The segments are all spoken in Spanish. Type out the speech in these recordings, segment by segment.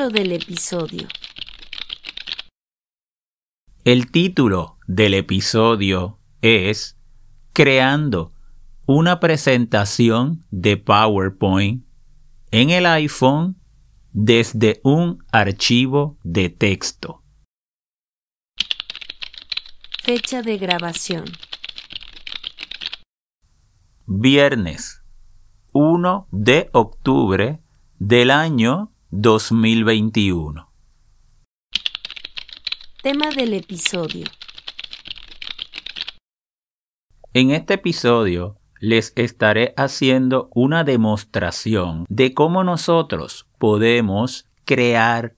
Título del episodio. El título del episodio es Creando una presentación de PowerPoint en el iPhone desde un archivo de texto. Fecha de grabación. Viernes 1 de octubre del año 2021. Tema del episodio. En este episodio les estaré haciendo una demostración de cómo nosotros podemos crear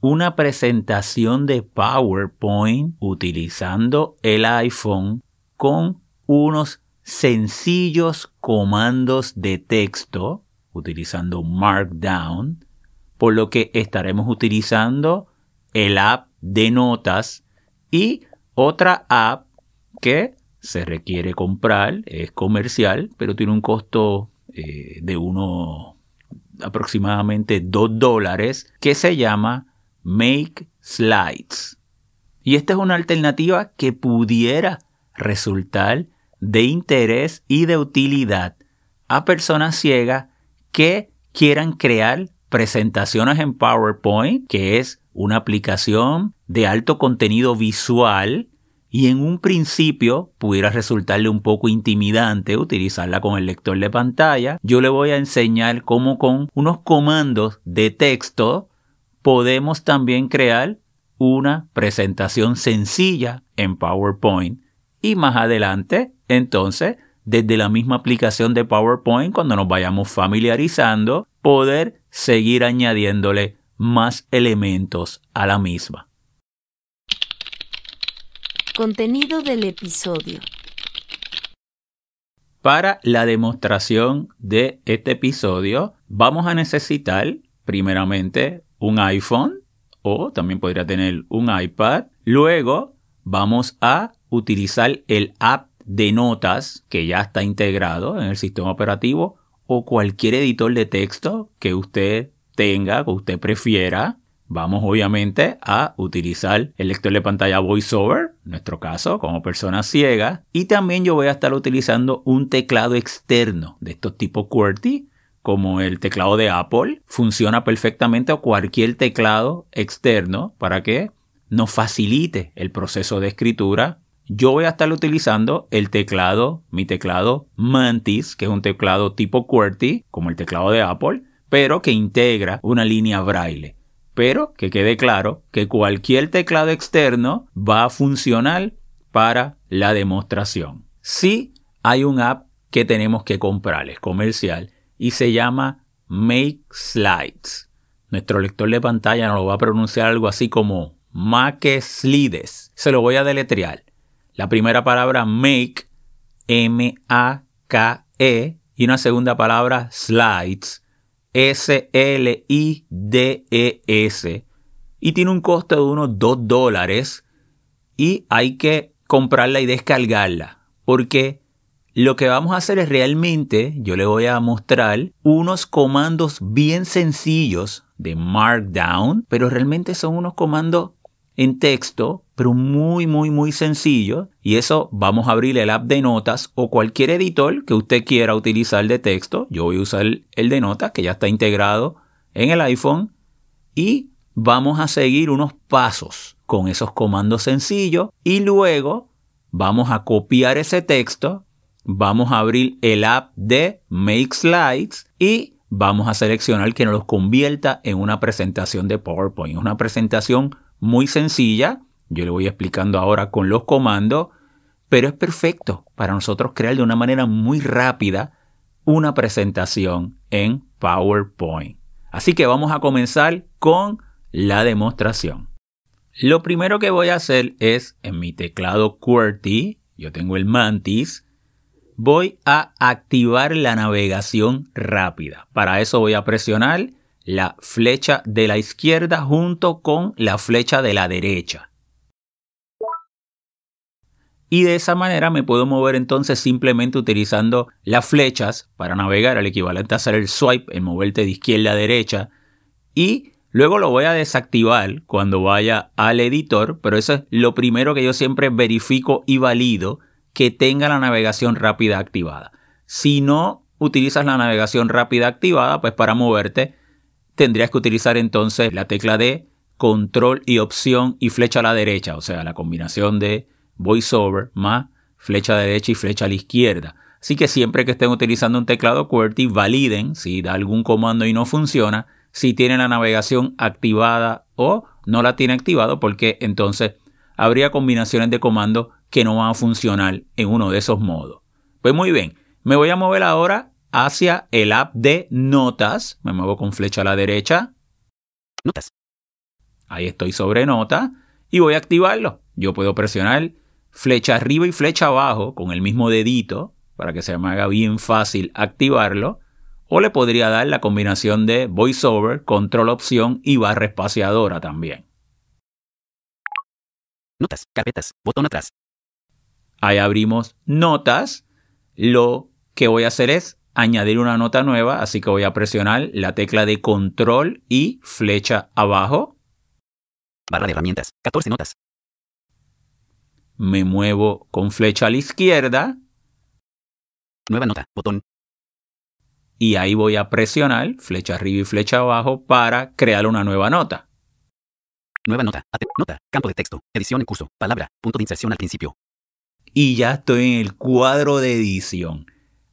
una presentación de PowerPoint utilizando el iPhone con unos sencillos comandos de texto utilizando Markdown, por lo que estaremos utilizando el app de notas y otra app que se requiere comprar, es comercial, pero tiene un costo eh, de uno aproximadamente 2 dólares, que se llama Make Slides. Y esta es una alternativa que pudiera resultar de interés y de utilidad a personas ciegas que quieran crear presentaciones en PowerPoint, que es una aplicación de alto contenido visual y en un principio pudiera resultarle un poco intimidante utilizarla con el lector de pantalla, yo le voy a enseñar cómo con unos comandos de texto podemos también crear una presentación sencilla en PowerPoint. Y más adelante, entonces, desde la misma aplicación de PowerPoint, cuando nos vayamos familiarizando, poder seguir añadiéndole más elementos a la misma. Contenido del episodio. Para la demostración de este episodio vamos a necesitar primeramente un iPhone o también podría tener un iPad. Luego vamos a utilizar el app de notas que ya está integrado en el sistema operativo o cualquier editor de texto que usted tenga, que usted prefiera. Vamos obviamente a utilizar el lector de pantalla VoiceOver, en nuestro caso, como persona ciega. Y también yo voy a estar utilizando un teclado externo de estos tipos QWERTY, como el teclado de Apple. Funciona perfectamente o cualquier teclado externo para que nos facilite el proceso de escritura. Yo voy a estar utilizando el teclado, mi teclado Mantis, que es un teclado tipo QWERTY, como el teclado de Apple, pero que integra una línea braille pero que quede claro que cualquier teclado externo va a funcionar para la demostración. Sí hay un app que tenemos que comprar, es comercial, y se llama Make Slides. Nuestro lector de pantalla nos lo va a pronunciar algo así como Make Slides. Se lo voy a deletrear. La primera palabra Make, M-A-K-E, y una segunda palabra Slides, S-L-I-D-E-S y tiene un costo de unos 2 dólares y hay que comprarla y descargarla porque lo que vamos a hacer es realmente, yo le voy a mostrar unos comandos bien sencillos de Markdown, pero realmente son unos comandos en texto, pero muy, muy, muy sencillo. Y eso vamos a abrir el app de notas o cualquier editor que usted quiera utilizar de texto. Yo voy a usar el de notas que ya está integrado en el iPhone. Y vamos a seguir unos pasos con esos comandos sencillos. Y luego vamos a copiar ese texto. Vamos a abrir el app de Make Slides y vamos a seleccionar que nos los convierta en una presentación de PowerPoint. Una presentación muy sencilla, yo le voy explicando ahora con los comandos, pero es perfecto para nosotros crear de una manera muy rápida una presentación en PowerPoint. Así que vamos a comenzar con la demostración. Lo primero que voy a hacer es en mi teclado QWERTY, yo tengo el Mantis, voy a activar la navegación rápida. Para eso voy a presionar la flecha de la izquierda junto con la flecha de la derecha. Y de esa manera me puedo mover entonces simplemente utilizando las flechas para navegar, al equivalente a hacer el swipe, en moverte de izquierda a derecha. Y luego lo voy a desactivar cuando vaya al editor, pero eso es lo primero que yo siempre verifico y valido que tenga la navegación rápida activada. Si no utilizas la navegación rápida activada, pues para moverte tendrías que utilizar entonces la tecla de control y opción y flecha a la derecha, o sea, la combinación de voiceover más flecha derecha y flecha a la izquierda. Así que siempre que estén utilizando un teclado QWERTY, validen si da algún comando y no funciona, si tienen la navegación activada o no la tiene activado, porque entonces habría combinaciones de comandos que no van a funcionar en uno de esos modos. Pues muy bien, me voy a mover ahora hacia el app de Notas. Me muevo con flecha a la derecha. Notas. Ahí estoy sobre Nota y voy a activarlo. Yo puedo presionar flecha arriba y flecha abajo con el mismo dedito para que se me haga bien fácil activarlo. O le podría dar la combinación de VoiceOver, Control Opción y barra espaciadora también. Notas, carpetas, botón atrás. Ahí abrimos notas. Lo que voy a hacer es añadir una nota nueva, así que voy a presionar la tecla de control y flecha abajo. Barra de herramientas, 14 notas. Me muevo con flecha a la izquierda Nueva nota, botón. y ahí voy a presionar flecha arriba y flecha abajo para crear una nueva nota. Nueva nota, nota, campo de texto, edición en curso, palabra, punto de inserción al principio. Y ya estoy en el cuadro de edición.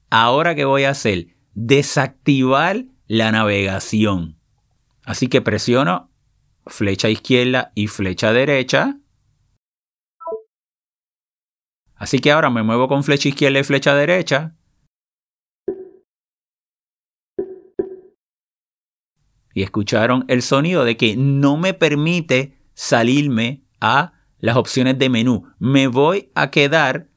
Ahora que voy a hacer, desactivar la navegación. Así que presiono flecha izquierda y flecha derecha. Así que ahora me muevo con flecha izquierda y flecha derecha. Y escucharon el sonido de que no me permite salirme a las opciones de menú. Me voy a quedar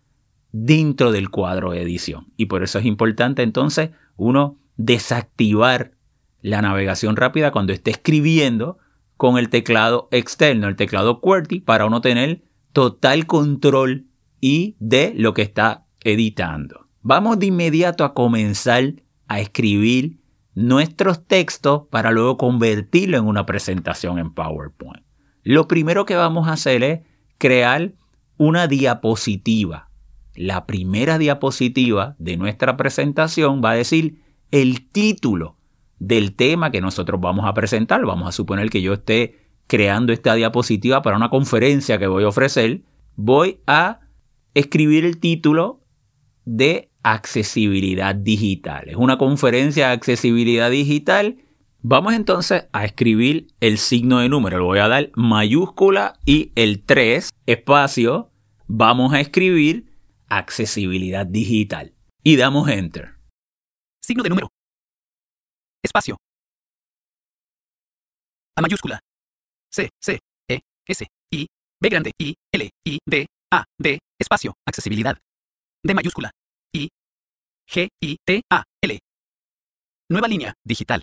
dentro del cuadro de edición. Y por eso es importante entonces uno desactivar la navegación rápida cuando esté escribiendo con el teclado externo, el teclado QWERTY, para uno tener total control y de lo que está editando. Vamos de inmediato a comenzar a escribir nuestros textos para luego convertirlo en una presentación en PowerPoint. Lo primero que vamos a hacer es crear una diapositiva. La primera diapositiva de nuestra presentación va a decir el título del tema que nosotros vamos a presentar. Vamos a suponer que yo esté creando esta diapositiva para una conferencia que voy a ofrecer. Voy a escribir el título de accesibilidad digital. Es una conferencia de accesibilidad digital. Vamos entonces a escribir el signo de número. Le voy a dar mayúscula y el 3 espacio. Vamos a escribir accesibilidad digital. Y damos enter. Signo de número. Espacio. A mayúscula. C, C, E, S, I, B grande, I, L, I, D, A, D, espacio, accesibilidad. D mayúscula. I, G, I, T, A, L. Nueva línea, digital.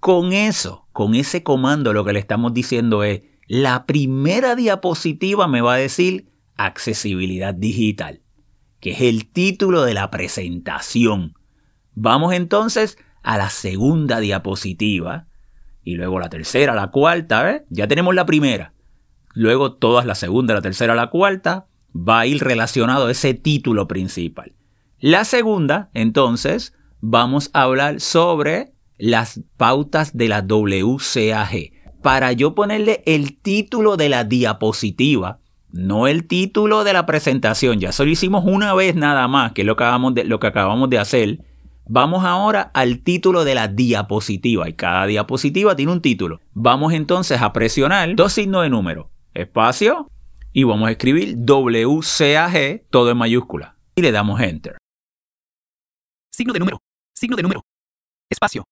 Con eso, con ese comando, lo que le estamos diciendo es, la primera diapositiva me va a decir accesibilidad digital, que es el título de la presentación. Vamos entonces a la segunda diapositiva y luego la tercera, la cuarta, ¿ves? Ya tenemos la primera. Luego todas la segunda, la tercera, la cuarta va a ir relacionado a ese título principal. La segunda, entonces, vamos a hablar sobre las pautas de la WCAG. Para yo ponerle el título de la diapositiva, no el título de la presentación, ya eso lo hicimos una vez nada más, que es lo acabamos de, lo que acabamos de hacer. Vamos ahora al título de la diapositiva y cada diapositiva tiene un título. Vamos entonces a presionar dos signos de número, espacio y vamos a escribir WCAG todo en mayúscula y le damos enter. Signo de número. Signo de número. Espacio.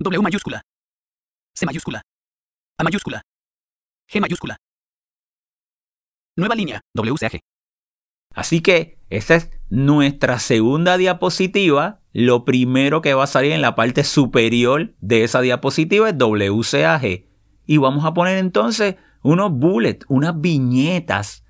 W mayúscula. C mayúscula. A mayúscula. G mayúscula. Nueva línea, WCAG. Así que esa es nuestra segunda diapositiva. Lo primero que va a salir en la parte superior de esa diapositiva es WCAG. Y vamos a poner entonces unos bullets, unas viñetas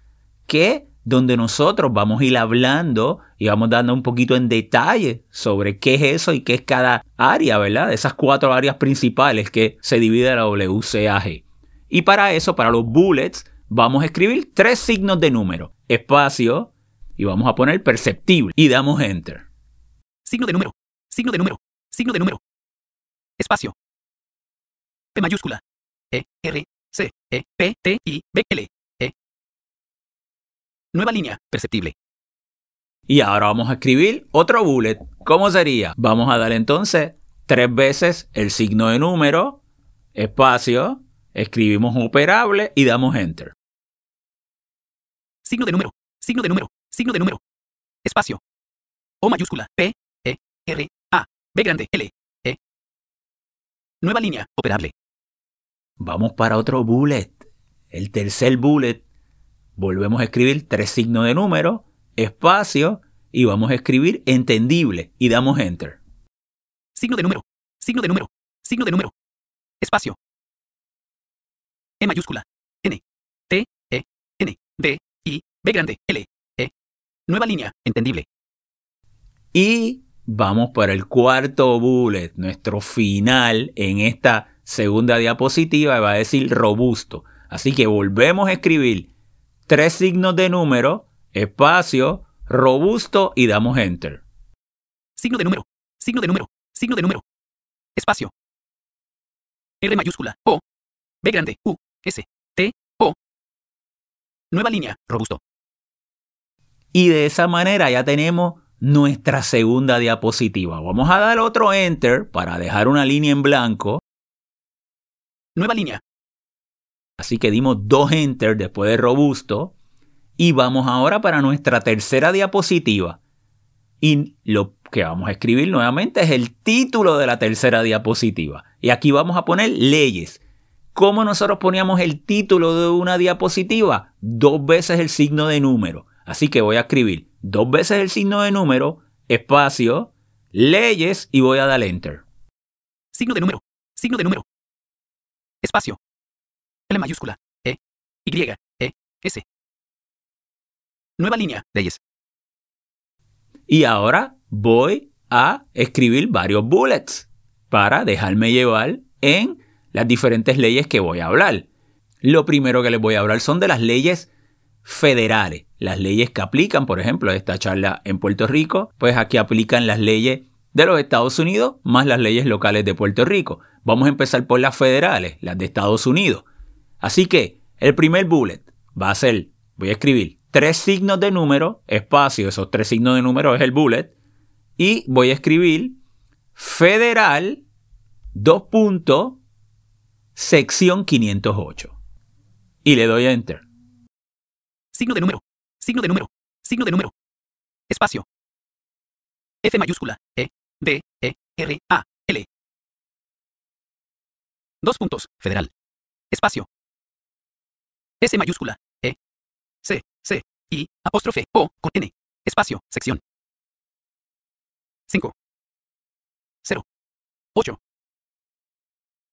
que donde nosotros vamos a ir hablando y vamos dando un poquito en detalle sobre qué es eso y qué es cada área, ¿verdad? Esas cuatro áreas principales que se divide la WCAG. Y para eso, para los bullets, vamos a escribir tres signos de número, espacio, y vamos a poner perceptible y damos enter. Signo de número. Signo de número. Signo de número. Espacio. P mayúscula. E, R, C, E, P, T, I, B, L, E. Nueva línea, perceptible. Y ahora vamos a escribir otro bullet. ¿Cómo sería? Vamos a dar entonces tres veces el signo de número, espacio, escribimos operable y damos enter. Signo de número. Signo de número. Signo de número. Espacio. O mayúscula. P, E, R, A, B grande, L, E. Nueva línea, operable. Vamos para otro bullet. El tercer bullet. Volvemos a escribir tres signos de número, espacio, y vamos a escribir entendible y damos enter. Signo de número. Signo de número. Signo de número. Espacio. E mayúscula. N. T. E. N. D. I. B grande. L. E. Nueva línea. Entendible. Y vamos para el cuarto bullet, nuestro final en esta segunda diapositiva va a decir robusto. Así que volvemos a escribir tres signos de número, espacio, robusto y damos enter. Signo de número. Signo de número. Signo de número. Espacio. R mayúscula. O. B grande. U. S. T. O. Nueva línea. Robusto. Y de esa manera ya tenemos nuestra segunda diapositiva. Vamos a dar otro enter para dejar una línea en blanco. Nueva línea. Así que dimos dos enter después de robusto. Y vamos ahora para nuestra tercera diapositiva. Y lo que vamos a escribir nuevamente es el título de la tercera diapositiva. Y aquí vamos a poner leyes. ¿Cómo nosotros poníamos el título de una diapositiva? Dos veces el signo de número. Así que voy a escribir dos veces el signo de número, espacio, leyes y voy a dar enter. Signo de número. Signo de número. Espacio. L mayúscula. E. Y. E. S. Nueva línea. Leyes. Y ahora voy a escribir varios bullets para dejarme llevar en las diferentes leyes que voy a hablar. Lo primero que les voy a hablar son de las leyes federales, las leyes que aplican, por ejemplo, esta charla en Puerto Rico, pues aquí aplican las leyes de los Estados Unidos más las leyes locales de Puerto Rico. Vamos a empezar por las federales, las de Estados Unidos. Así que el primer bullet va a ser, voy a escribir tres signos de número, espacio, esos tres signos de número es el bullet, y voy a escribir federal, dos puntos, sección 508. Y le doy a enter. Signo de número. Signo de número. Signo de número. Espacio. F mayúscula. E. D. E. R. A. L. Dos puntos. Federal. Espacio. S mayúscula. E. C. C. I. Apóstrofe. O. Con N. Espacio. Sección. 5. 0. 8.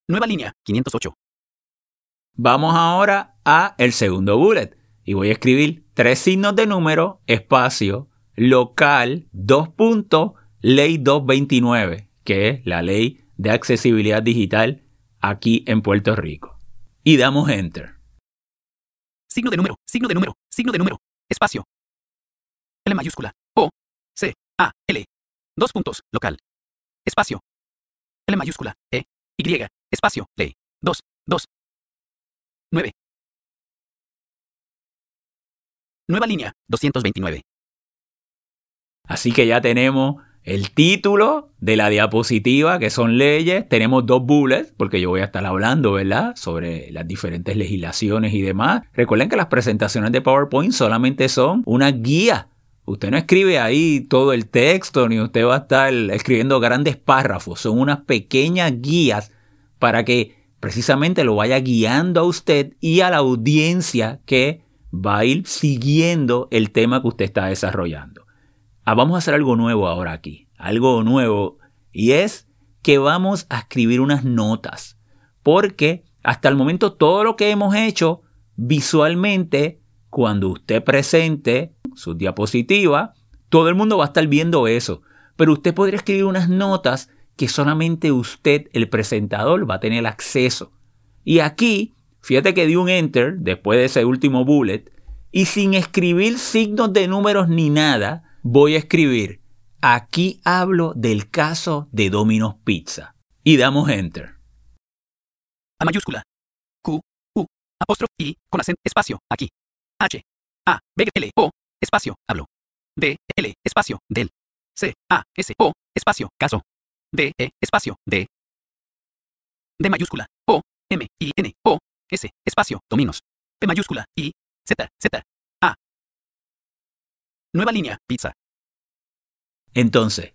Nueva línea. 508. Vamos ahora a el segundo bullet y voy a escribir tres signos de número, espacio, local, dos puntos, ley 229, que es la ley de accesibilidad digital aquí en Puerto Rico. Y damos enter. Signo de número, signo de número, signo de número, espacio. L mayúscula, O, C, A, L. Dos puntos, local. Espacio. L mayúscula, E, Y, espacio, ley. 2, 2. 9. Nueva línea, 229. Así que ya tenemos el título de la diapositiva, que son leyes. Tenemos dos bullets, porque yo voy a estar hablando, ¿verdad?, sobre las diferentes legislaciones y demás. Recuerden que las presentaciones de PowerPoint solamente son una guía. Usted no escribe ahí todo el texto, ni usted va a estar escribiendo grandes párrafos. Son unas pequeñas guías para que precisamente lo vaya guiando a usted y a la audiencia que va a ir siguiendo el tema que usted está desarrollando. Ah, vamos a hacer algo nuevo ahora aquí, algo nuevo, y es que vamos a escribir unas notas, porque hasta el momento todo lo que hemos hecho visualmente, cuando usted presente su diapositiva, todo el mundo va a estar viendo eso, pero usted podría escribir unas notas que solamente usted, el presentador, va a tener acceso. Y aquí, fíjate que di un enter después de ese último bullet, y sin escribir signos de números ni nada, voy a escribir, aquí hablo del caso de Domino's Pizza. Y damos enter. A mayúscula. Q, U, apóstrofe I, con acento, espacio, aquí. H, A, B, L, O, espacio, hablo. D, L, espacio, del. C, A, S, O, espacio, caso. D, E, espacio, D. D mayúscula, O, M, I, N, O, S, espacio, dominos. P mayúscula, I, Z, Z. Nueva línea, pizza. Entonces,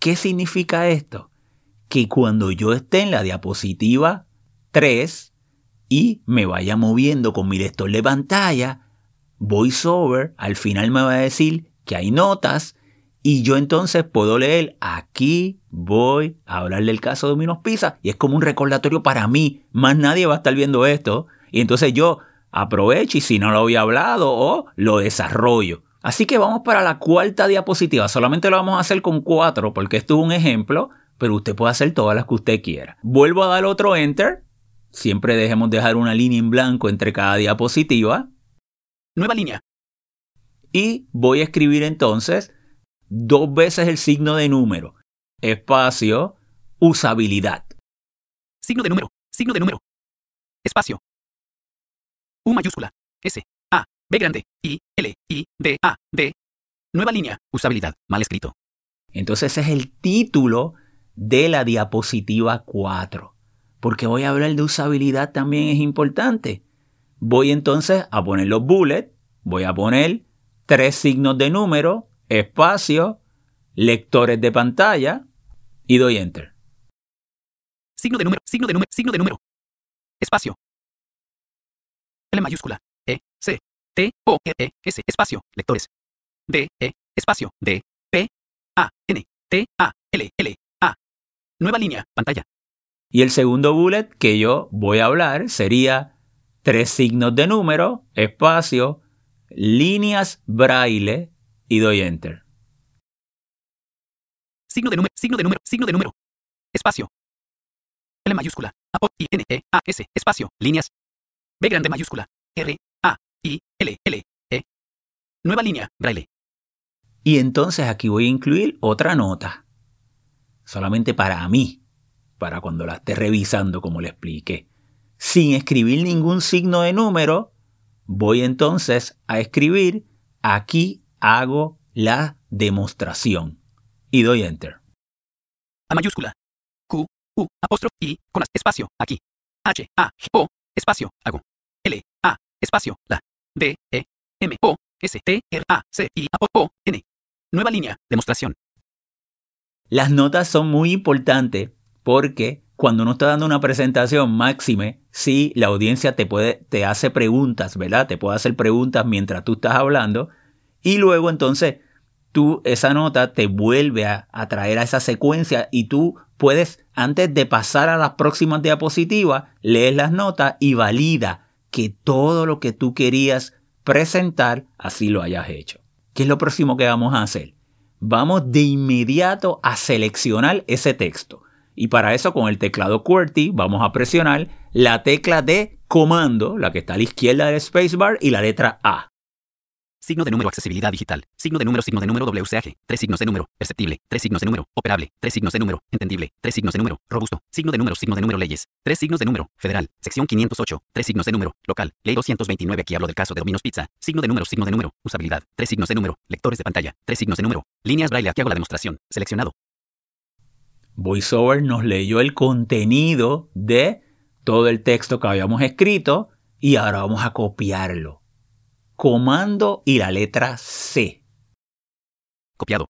¿qué significa esto? Que cuando yo esté en la diapositiva 3 y me vaya moviendo con mi lector de pantalla, VoiceOver al final me va a decir que hay notas y yo entonces puedo leer, aquí voy a hablar del caso de Dominos Pizza y es como un recordatorio para mí. Más nadie va a estar viendo esto. Y entonces yo aprovecho y si no lo había hablado o lo desarrollo. Así que vamos para la cuarta diapositiva. Solamente lo vamos a hacer con cuatro porque esto es un ejemplo, pero usted puede hacer todas las que usted quiera. Vuelvo a dar otro enter. Siempre dejemos dejar una línea en blanco entre cada diapositiva. Nueva línea. Y voy a escribir entonces dos veces el signo de número, espacio, usabilidad. Signo de número, signo de número. Espacio. U mayúscula, S, B grande, I, L, I, D, A, D. Nueva línea, usabilidad, mal escrito. Entonces ese es el título de la diapositiva 4. Porque voy a hablar de usabilidad también es importante. Voy entonces a poner los bullets, voy a poner tres signos de número, espacio, lectores de pantalla y doy enter. Signo de número, signo de número, signo de número. Espacio. L mayúscula, E, C, T, O, E, S, espacio, lectores. D, E, espacio, D, P, A, N, T, A, L, L, A. Nueva línea, pantalla. Y el segundo bullet que yo voy a hablar sería tres signos de número, espacio, líneas braille y doy enter. Signo de número, signo de número, signo de número. Espacio. L mayúscula, A, O, I, N, E, A, S, espacio, líneas. B grande mayúscula, R, I, L, L, E. Nueva línea, braille. Y entonces aquí voy a incluir otra nota. Solamente para mí, para cuando la esté revisando como le expliqué. Sin escribir ningún signo de número, voy entonces a escribir aquí hago la demostración y doy enter. A mayúscula. Q, U, apóstrofe, I, con espacio, aquí. H, A, G, O, espacio, hago. L, A, espacio, la. D, E, M, O, S, T, R, A, C, I, A, O, N. Nueva línea, demostración. Las notas son muy importantes porque cuando uno está dando una presentación máxime, si la audiencia te puede, te hace preguntas, ¿verdad? Te puede hacer preguntas mientras tú estás hablando y luego entonces tú esa nota te vuelve a, a traer a esa secuencia y tú puedes, antes de pasar a las próximas diapositivas, lees las notas y valida que todo lo que tú querías presentar, así lo hayas hecho. ¿Qué es lo próximo que vamos a hacer? Vamos de inmediato a seleccionar ese texto. Y para eso con el teclado QWERTY vamos a presionar la tecla de comando, la que está a la izquierda del spacebar, y la letra A. Signo de número accesibilidad digital. Signo de número signo de número WCAG. Tres signos de número. Perceptible. Tres signos de número. Operable. Tres signos de número. Entendible. Tres signos de número. Robusto. Signo de número signo de número leyes. Tres signos de número. Federal. Sección 508. Tres signos de número. Local. Ley 229. Aquí hablo del caso de Domino's Pizza. Signo de número signo de número. Usabilidad. Tres signos de número. Lectores de pantalla. Tres signos de número. Líneas braille. Aquí hago la demostración. Seleccionado. VoiceOver nos leyó el contenido de todo el texto que habíamos escrito y ahora vamos a copiarlo. Comando y la letra C. Copiado.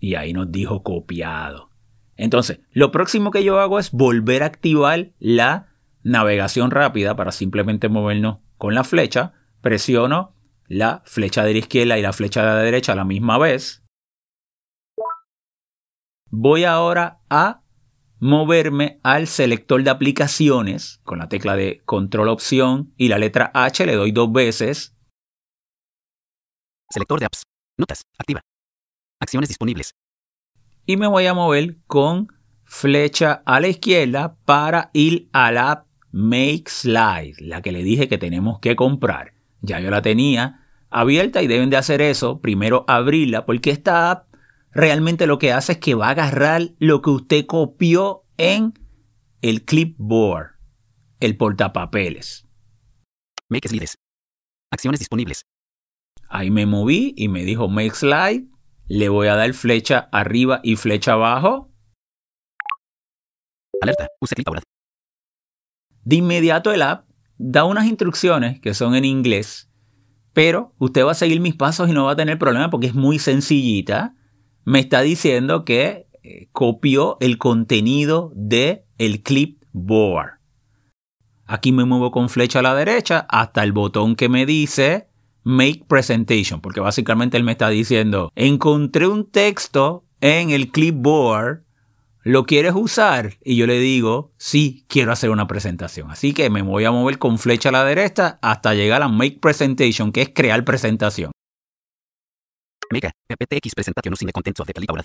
Y ahí nos dijo copiado. Entonces, lo próximo que yo hago es volver a activar la navegación rápida para simplemente movernos con la flecha. Presiono la flecha de la izquierda y la flecha de la derecha a la misma vez. Voy ahora a moverme al selector de aplicaciones con la tecla de control opción y la letra H le doy dos veces. Selector de apps. Notas. Activa. Acciones disponibles. Y me voy a mover con flecha a la izquierda para ir a la app Make Slide, la que le dije que tenemos que comprar. Ya yo la tenía abierta y deben de hacer eso. Primero abrirla porque esta app realmente lo que hace es que va a agarrar lo que usted copió en el clipboard, el portapapeles. Make slides. Acciones disponibles. Ahí me moví y me dijo Make Slide. Le voy a dar flecha arriba y flecha abajo. Alerta. Use clipboard. De inmediato el app da unas instrucciones que son en inglés, pero usted va a seguir mis pasos y no va a tener problema porque es muy sencillita. Me está diciendo que eh, copió el contenido de el clipboard. Aquí me muevo con flecha a la derecha hasta el botón que me dice Make Presentation, porque básicamente él me está diciendo, encontré un texto en el clipboard, ¿lo quieres usar? Y yo le digo, sí, quiero hacer una presentación. Así que me voy a mover con flecha a la derecha hasta llegar a Make Presentation, que es crear presentación. Mega. PPTX presentación sin contents of the clipboard.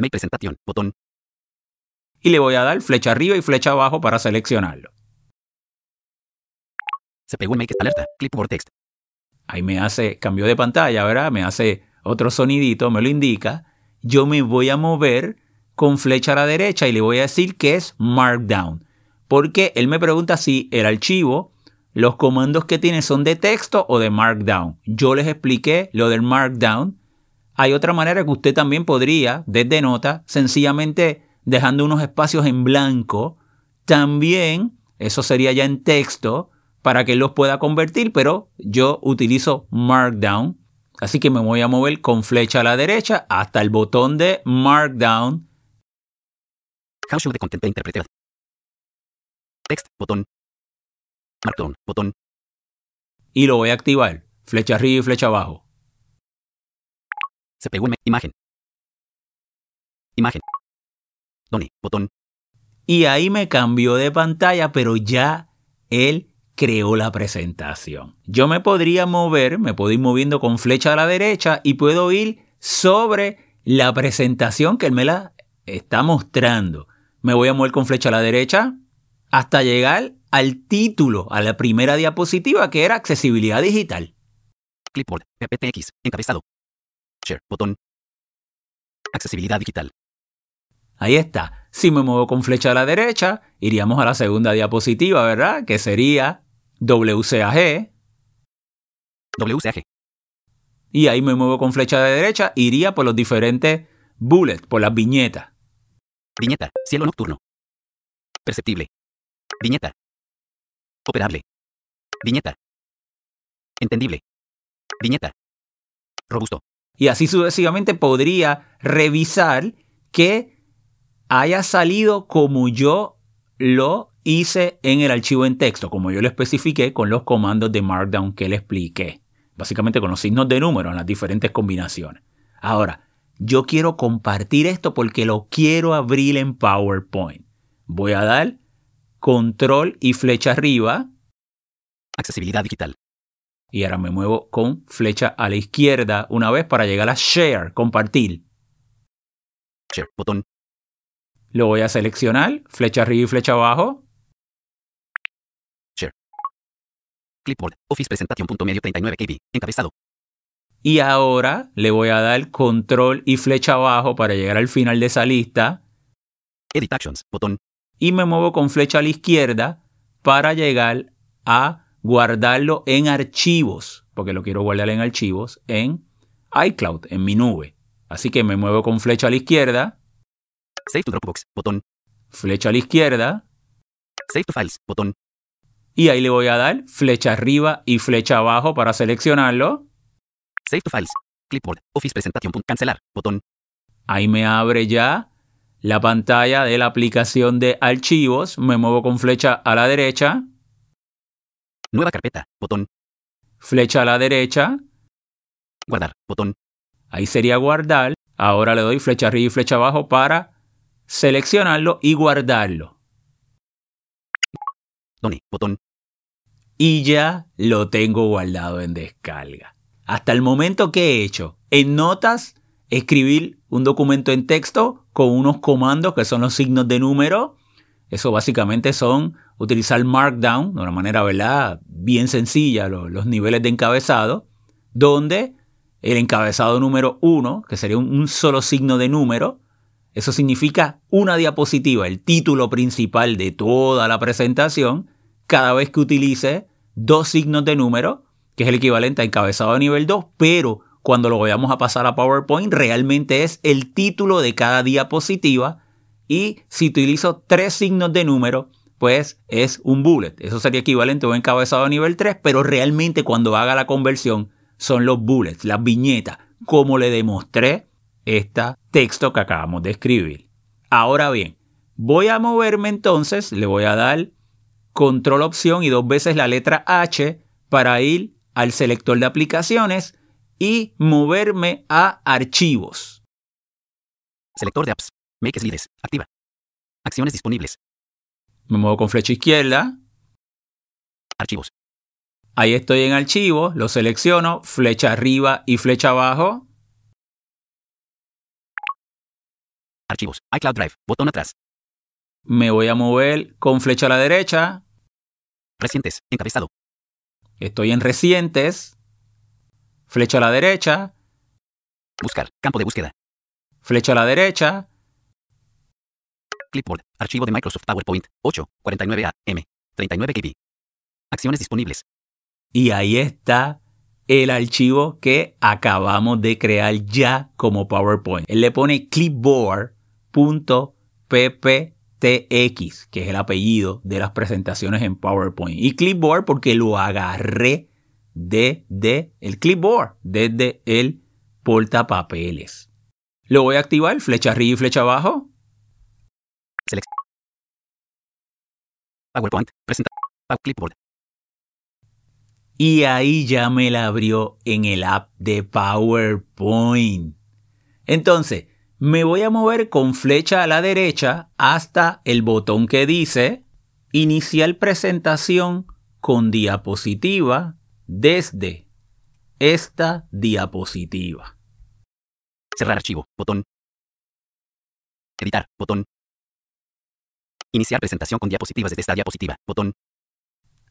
Make presentación. Botón. Y le voy a dar flecha arriba y flecha abajo para seleccionarlo. CPU Make alerta. Clipboard text. Ahí me hace cambio de pantalla, ¿verdad? Me hace otro sonidito, me lo indica. Yo me voy a mover con flecha a la derecha y le voy a decir que es Markdown. Porque él me pregunta si el archivo, los comandos que tiene son de texto o de Markdown. Yo les expliqué lo del Markdown. Hay otra manera que usted también podría, desde nota, sencillamente dejando unos espacios en blanco. También, eso sería ya en texto, para que los pueda convertir, pero yo utilizo Markdown. Así que me voy a mover con flecha a la derecha hasta el botón de Markdown. How should the content? Text. Botón. Botón. Y lo voy a activar. Flecha arriba y flecha abajo. CPU M. Imagen. Imagen. Done. Botón. Y ahí me cambió de pantalla, pero ya él creó la presentación. Yo me podría mover, me puedo ir moviendo con flecha a la derecha y puedo ir sobre la presentación que él me la está mostrando. Me voy a mover con flecha a la derecha hasta llegar al título, a la primera diapositiva que era accesibilidad digital. Clipboard. PPTX. Encabezado. Share. Botón. Accesibilidad digital. Ahí está. Si me muevo con flecha a la derecha, iríamos a la segunda diapositiva, ¿verdad? Que sería WCAG. WCAG. Y ahí me muevo con flecha a la derecha, iría por los diferentes bullets, por las viñetas. Viñeta. Cielo nocturno. Perceptible. Viñeta. Operable. Viñeta. Entendible. Viñeta. Robusto. Y así sucesivamente podría revisar que haya salido como yo lo hice en el archivo en texto, como yo lo especifiqué con los comandos de Markdown que le expliqué. Básicamente con los signos de número en las diferentes combinaciones. Ahora, yo quiero compartir esto porque lo quiero abrir en PowerPoint. Voy a dar control y flecha arriba Accesibilidad digital. y ahora me muevo con flecha a la izquierda una vez para llegar a share, compartir. Share. Botón. Lo voy a seleccionar, flecha arriba y flecha abajo. Clipboard. Office presentación. Punto medio 39 KB. Encabezado. Y ahora le voy a dar control y flecha abajo para llegar al final de esa lista. Edit Actions. Botón. Y me muevo con flecha a la izquierda para llegar a guardarlo en archivos, porque lo quiero guardar en archivos, en iCloud, en mi nube. Así que me muevo con flecha a la izquierda, Save to Dropbox. Botón. flecha a la izquierda, Save to Files. Botón. y ahí le voy a dar flecha arriba y flecha abajo para seleccionarlo. Save to Files. Clipboard. Office presentación. Punto. Cancelar. Botón. Ahí me abre ya la pantalla de la aplicación de archivos, me muevo con flecha a la derecha, Nueva carpeta. Botón. flecha a la derecha, Guardar. Botón. ahí sería guardar. Ahora le doy flecha arriba y flecha abajo para seleccionarlo y guardarlo. Done. Botón. y ya lo tengo guardado en descarga. Hasta el momento que he hecho en notas, escribir un documento en texto con unos comandos que son los signos de número. Eso básicamente son utilizar Markdown de una manera ¿verdad? bien sencilla, lo- los, niveles de encabezado, donde el encabezado número 1, que sería un, un solo signo de número, eso significa una diapositiva, el título principal de toda la presentación, cada vez que utilice dos signos de número, que es el equivalente a encabezado de nivel 2, pero cuando lo vayamos a pasar a PowerPoint realmente es el título de cada diapositiva y si utilizo tres signos de número, pues es un bullet. Eso sería equivalente a un encabezado de nivel 3, pero realmente cuando haga la conversión son los bullets, las viñetas, como le demostré este texto que acabamos de escribir. Ahora bien, voy a moverme entonces, le voy a dar control opción y dos veces la letra H para ir al selector de aplicaciones y moverme a archivos. Selector de apps. Make slides. Activa. Acciones disponibles. Me muevo con flecha izquierda, Archivos. ahí estoy en archivos, lo selecciono, flecha arriba y flecha abajo, Archivos. iCloud Drive. Botón atrás. me voy a mover con flecha a la derecha, Recientes. Encabezado. estoy en recientes, flecha a la derecha, Buscar. Campo de búsqueda. flecha a la derecha, Clipboard. Archivo de Microsoft PowerPoint. 8. 49A. M. 39 KB. Acciones disponibles. y ahí está el archivo que acabamos de crear ya como PowerPoint. Él le pone clipboard.pptx, que es el apellido de las presentaciones en PowerPoint. Y clipboard porque lo agarré desde el clipboard, desde el portapapeles. Lo voy a activar, flecha arriba y flecha abajo. Select. PowerPoint. Presenta. Pa- Clipboard. Y ahí ya me la abrió en el app de PowerPoint. Entonces, me voy a mover con flecha a la derecha hasta el botón que dice Iniciar presentación con diapositiva desde esta diapositiva. Cerrar archivo. Botón. Editar. Botón. Iniciar presentación con diapositivas desde esta diapositiva. Botón.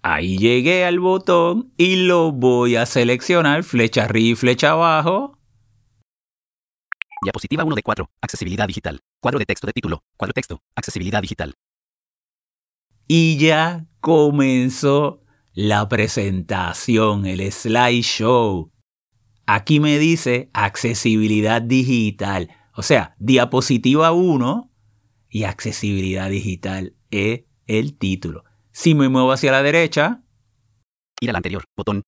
Ahí llegué al botón y lo voy a seleccionar, flecha arriba y flecha abajo. Diapositiva 1 de 4. Accesibilidad digital. Cuadro de texto de título. Cuadro texto. Accesibilidad digital. Y ya comenzó la presentación, el slideshow. Aquí me dice accesibilidad digital. O sea, diapositiva 1 y accesibilidad digital es el título. Si me muevo hacia la derecha, Ir a la anterior. Botón.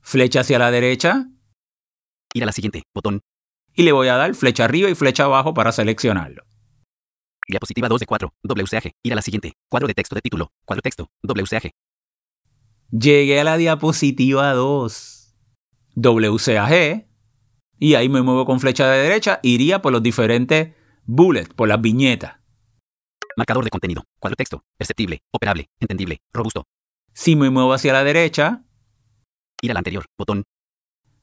flecha hacia la derecha Ir a la siguiente. Botón. y le voy a dar flecha arriba y flecha abajo para seleccionarlo. Diapositiva 2 de 4. WCAG. Ir a la siguiente. Cuadro de texto de título. Cuadro texto. WCAG. Llegué a la diapositiva 2. WCAG. Y ahí me muevo con flecha de derecha. Iría por los diferentes bullets, por las viñetas. Marcador de contenido. Cuadro texto. Perceptible. Operable. Entendible. Robusto. Si me muevo hacia la derecha, Ir a la anterior. Botón.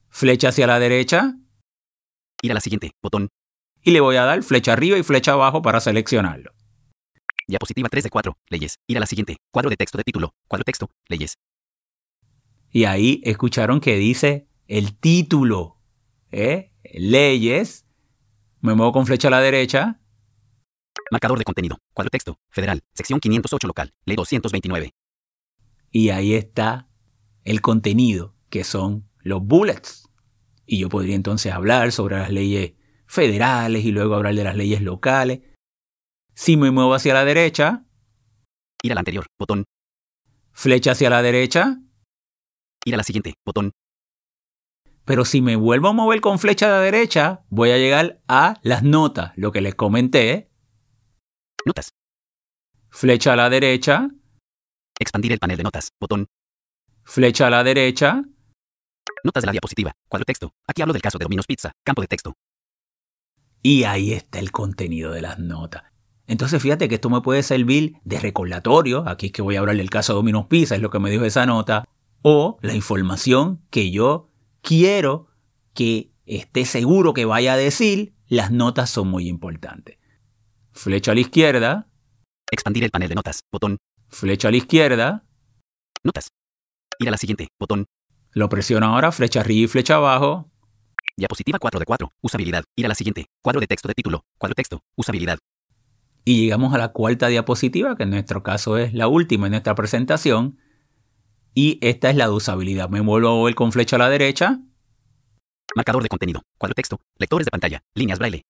flecha hacia la derecha. Ir a la siguiente. Botón. Y le voy a dar flecha arriba y flecha abajo para seleccionarlo. Diapositiva 3 de 4. Leyes. Ir a la siguiente. Cuadro de texto de título. Cuadro texto. Leyes. Y ahí escucharon que dice el título. ¿eh? Leyes. Me muevo con flecha a la derecha. Marcador de contenido. Cuadro texto. Federal. Sección 508 local. Ley 229. Y ahí está el contenido, que son los bullets. Y yo podría entonces hablar sobre las leyes federales y luego hablar de las leyes locales. Si me muevo hacia la derecha, Ir a la anterior. Botón. flecha hacia la derecha. Ir a la siguiente. Botón. Pero si me vuelvo a mover con flecha a la derecha, voy a llegar a las notas, lo que les comenté, Notas. Flecha a la derecha, Expandir el panel de notas. Botón. flecha a la derecha, Notas de la diapositiva. Cuadro texto. Aquí hablo del caso de Domino's Pizza. Campo de texto. y ahí está el contenido de las notas. Entonces fíjate que esto me puede servir de recordatorio, aquí es que voy a hablar del caso de Domino's Pizza, es lo que me dijo esa nota, o la información que yo quiero que esté seguro que vaya a decir, las notas son muy importantes. Flecha a la izquierda, Expandir el panel de notas. Botón. flecha a la izquierda, Notas. Ir a la siguiente. Botón. lo presiono ahora, flecha arriba y flecha abajo, Diapositiva 4 de 4. Usabilidad. Ir a la siguiente. Cuadro de texto de título. Cuadro texto. Usabilidad. y llegamos a la cuarta diapositiva, que en nuestro caso es la última en nuestra presentación, y esta es la de usabilidad. Me vuelvo a mover con flecha a la derecha, Marcador de contenido. Cuadro texto. Lectores de pantalla. Líneas braille.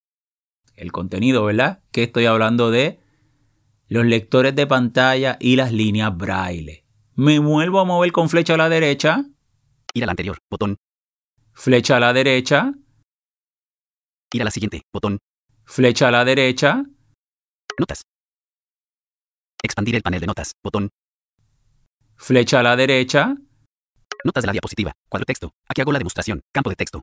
el contenido, ¿verdad? Que estoy hablando de los lectores de pantalla y las líneas braille. Me vuelvo a mover con flecha a la derecha, Ir a la anterior. Botón. flecha a la derecha, Ir a la siguiente. Botón. flecha a la derecha, Notas. Expandir el panel de notas. Botón. Flecha a la derecha, Notas de la diapositiva. Cuadro texto. Aquí hago la demostración. Campo de texto.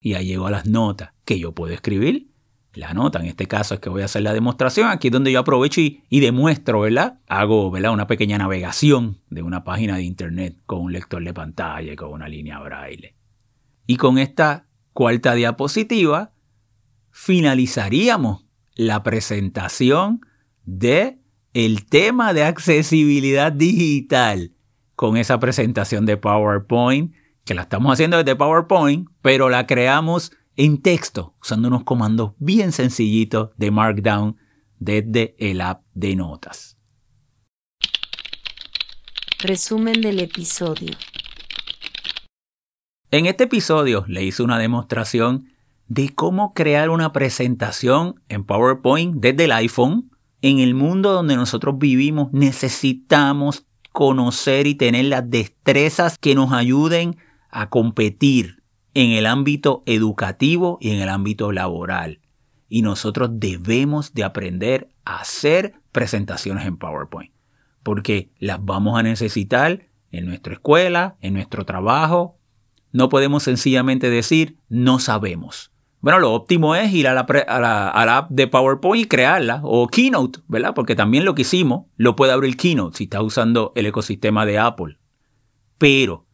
y ahí llego a las notas que yo puedo escribir. La nota, en este caso es que voy a hacer la demostración. Aquí es donde yo aprovecho y, y demuestro, ¿verdad? Hago, ¿verdad? Una pequeña navegación de una página de internet con un lector de pantalla y con una línea braille. Y con esta cuarta diapositiva finalizaríamos la presentación de el tema de accesibilidad digital con esa presentación de PowerPoint que la estamos haciendo desde PowerPoint, pero la creamos en texto usando unos comandos bien sencillitos de Markdown desde el app de notas. Resumen del episodio. En este episodio le hice una demostración de cómo crear una presentación en PowerPoint desde el iPhone. En el mundo donde nosotros vivimos necesitamos conocer y tener las destrezas que nos ayuden a competir en el ámbito educativo y en el ámbito laboral. Y nosotros debemos de aprender a hacer presentaciones en PowerPoint, porque las vamos a necesitar en nuestra escuela, en nuestro trabajo. No podemos sencillamente decir no sabemos. Bueno, lo óptimo es ir a la, a la- a la app de PowerPoint y crearla, o Keynote, ¿verdad? Porque también lo que hicimos lo puede abrir Keynote si está usando el ecosistema de Apple. Pero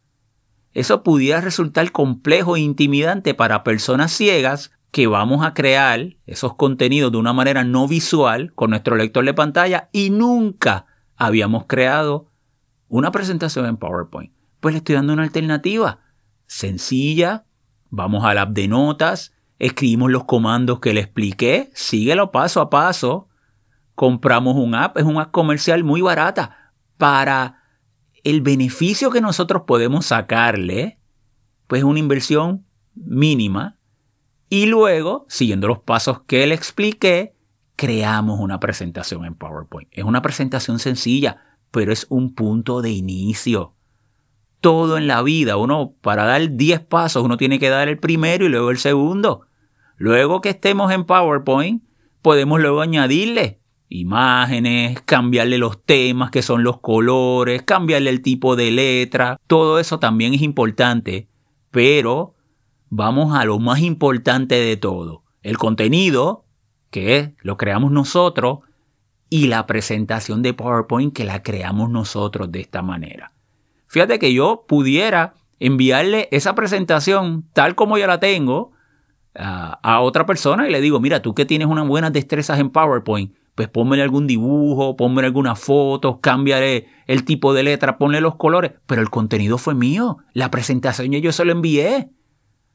eso pudiera resultar complejo e intimidante para personas ciegas que vamos a crear esos contenidos de una manera no visual con nuestro lector de pantalla y nunca habíamos creado una presentación en PowerPoint. Pues le estoy dando una alternativa sencilla. Vamos al app de notas, escribimos los comandos que le expliqué, síguelo paso a paso. Compramos un app, es un app comercial muy barata para el beneficio que nosotros podemos sacarle, pues es una inversión mínima. Y luego, siguiendo los pasos que le expliqué, creamos una presentación en PowerPoint. Es una presentación sencilla, pero es un punto de inicio. Todo en la vida, uno para dar 10 pasos, uno tiene que dar el primero y luego el segundo. Luego que estemos en PowerPoint, podemos luego añadirle imágenes, cambiarle los temas que son los colores, cambiarle el tipo de letra. Todo eso también es importante, pero vamos a lo más importante de todo. El contenido, que lo creamos nosotros, y la presentación de PowerPoint que la creamos nosotros de esta manera. Fíjate que yo pudiera enviarle esa presentación tal como yo la tengo a, otra persona y le digo, mira, tú que tienes unas buenas destrezas en PowerPoint, pues ponme algún dibujo, ponme algunas fotos, cámbiale el tipo de letra, ponle los colores, pero el contenido fue mío, la presentación yo se lo envié.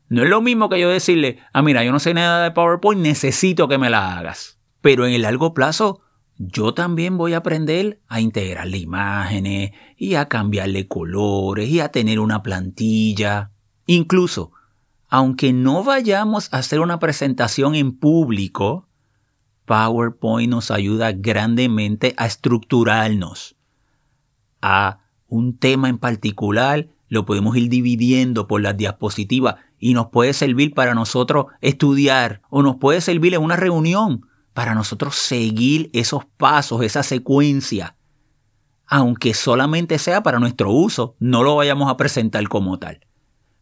No es lo mismo que yo decirle, ah, mira, yo no sé nada de PowerPoint, necesito que me la hagas. Pero en el largo plazo, yo también voy a aprender a integrarle imágenes y a cambiarle colores y a tener una plantilla. Incluso, aunque no vayamos a hacer una presentación en público, PowerPoint nos ayuda grandemente a estructurarnos a un tema en particular, lo podemos ir dividiendo por las diapositivas y nos puede servir para nosotros estudiar o nos puede servir en una reunión para nosotros seguir esos pasos, esa secuencia, aunque solamente sea para nuestro uso, no lo vayamos a presentar como tal.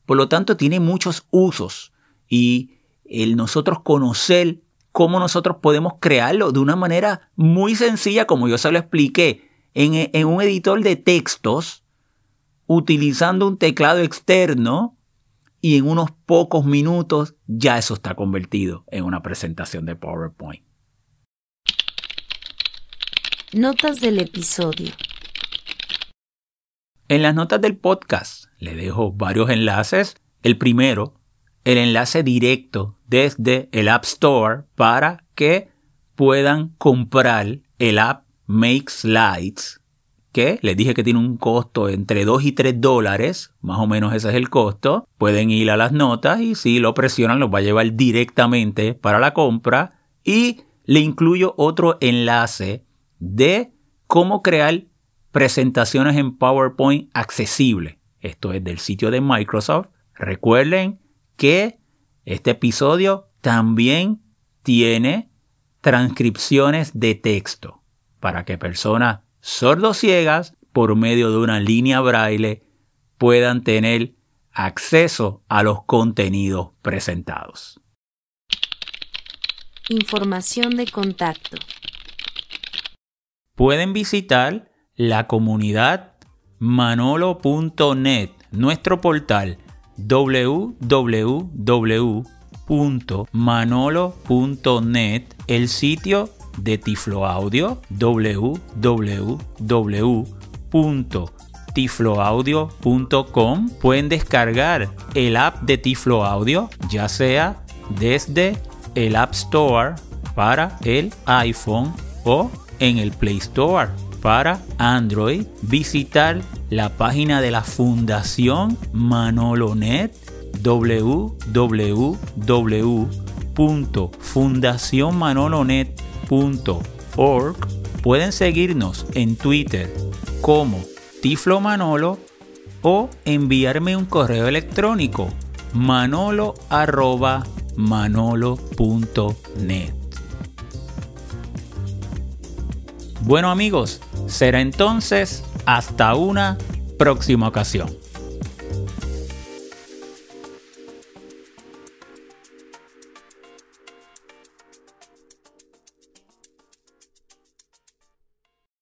Por lo tanto, tiene muchos usos y el nosotros conocer cómo nosotros podemos crearlo de una manera muy sencilla, como yo se lo expliqué, en, en un editor de textos, utilizando un teclado externo y en unos pocos minutos ya eso está convertido en una presentación de PowerPoint. Notas del episodio. En las notas del podcast le dejo varios enlaces. El primero, el enlace directo desde el App Store para que puedan comprar el app Make Slides, que les dije que tiene un costo entre 2 y 3 dólares, más o menos ese es el costo. Pueden ir a las notas y si lo presionan los va a llevar directamente para la compra. Y le incluyo otro enlace de cómo crear presentaciones en PowerPoint accesible. Esto es del sitio de Microsoft. Recuerden que este episodio también tiene transcripciones de texto para que personas sordociegas por medio de una línea braille puedan tener acceso a los contenidos presentados. Información de contacto. Pueden visitar la comunidad manolo.net, nuestro portal www.manolo.net, el sitio de Tiflo Audio www.tifloaudio.com. Pueden descargar el app de Tiflo Audio, ya sea desde el App Store para el iPhone o en el Play Store para Android, visitar la página de la Fundación Manolonet www.fundacionmanolonet.org. Pueden seguirnos en Twitter como Tiflo Manolo o enviarme un correo electrónico manolo@manolo.net. Bueno amigos, será entonces hasta una próxima ocasión.